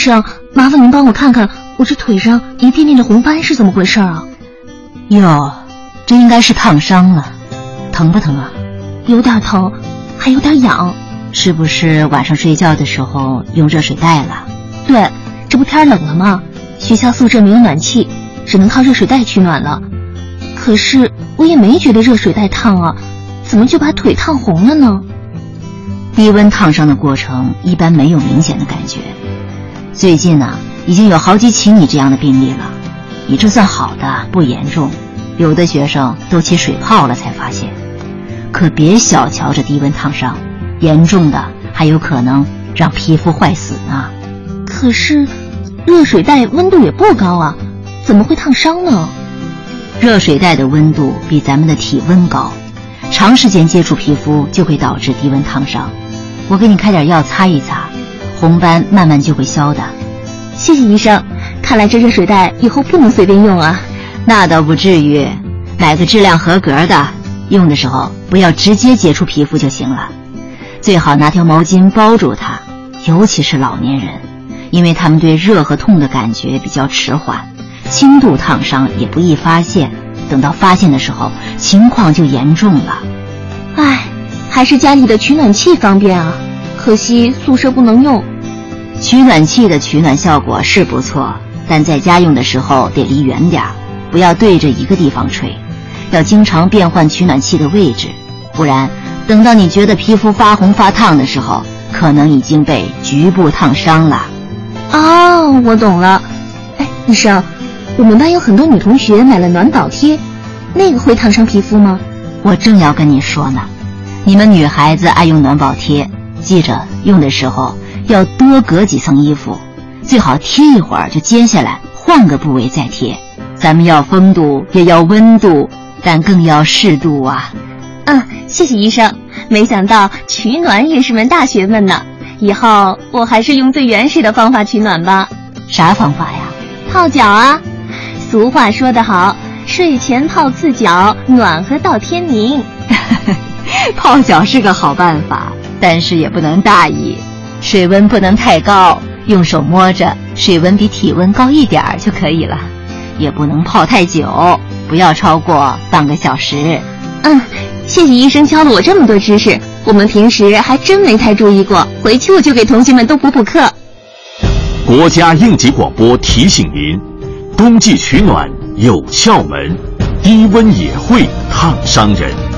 生，麻烦您帮我看看，我这腿上一片片的红斑是怎么回事啊？哟，这应该是烫伤了，疼不疼啊？有点疼，还有点痒。是不是晚上睡觉的时候用热水袋了？对，这不天冷了吗？学校宿舍没有暖气，只能靠热水袋取暖了。可是我也没觉得热水袋烫啊，怎么就把腿烫红了呢？低温烫伤的过程一般没有明显的感觉。最近呢，已经有好几起你这样的病例了。你这算好的，不严重。有的学生都起水泡了才发现。可别小瞧这低温烫伤，严重的还有可能让皮肤坏死呢。可是，热水袋温度也不高啊，怎么会烫伤呢？热水袋的温度比咱们的体温高，长时间接触皮肤就会导致低温烫伤。我给你开点药擦一擦，红斑慢慢就会消的。谢谢医生，看来这热水袋以后不能随便用啊。那倒不至于，买个质量合格的，用的时候不要直接接触皮肤就行了。最好拿条毛巾包住它，尤其是老年人，因为他们对热和痛的感觉比较迟缓，轻度烫伤也不易发现，等到发现的时候，情况就严重了。唉。还是家里的取暖器方便啊，可惜宿舍不能用。取暖器的取暖效果是不错，但在家用的时候得离远点儿，不要对着一个地方吹，要经常变换取暖器的位置，不然等到你觉得皮肤发红发烫的时候，可能已经被局部烫伤了。哦，我懂了。哎，医生，我们班有很多女同学买了暖宝贴，那个会烫伤皮肤吗？我正要跟你说呢。你们女孩子爱用暖宝贴，记着用的时候要多隔几层衣服，最好贴一会儿就揭下来，换个部位再贴。咱们要风度，也要温度，但更要适度啊。嗯，谢谢医生。没想到取暖也是门大学问呢，以后我还是用最原始的方法取暖吧。啥方法呀？泡脚啊。俗话说得好，睡前泡次脚，暖和到天明。泡脚是个好办法，但是也不能大意，水温不能太高，用手摸着，水温比体温高一点儿就可以了，也不能泡太久，不要超过半个小时。嗯，谢谢医生教了我这么多知识，我们平时还真没太注意过，回去我就给同学们都补补课。国家应急广播提醒您：冬季取暖有窍门，低温也会烫伤人。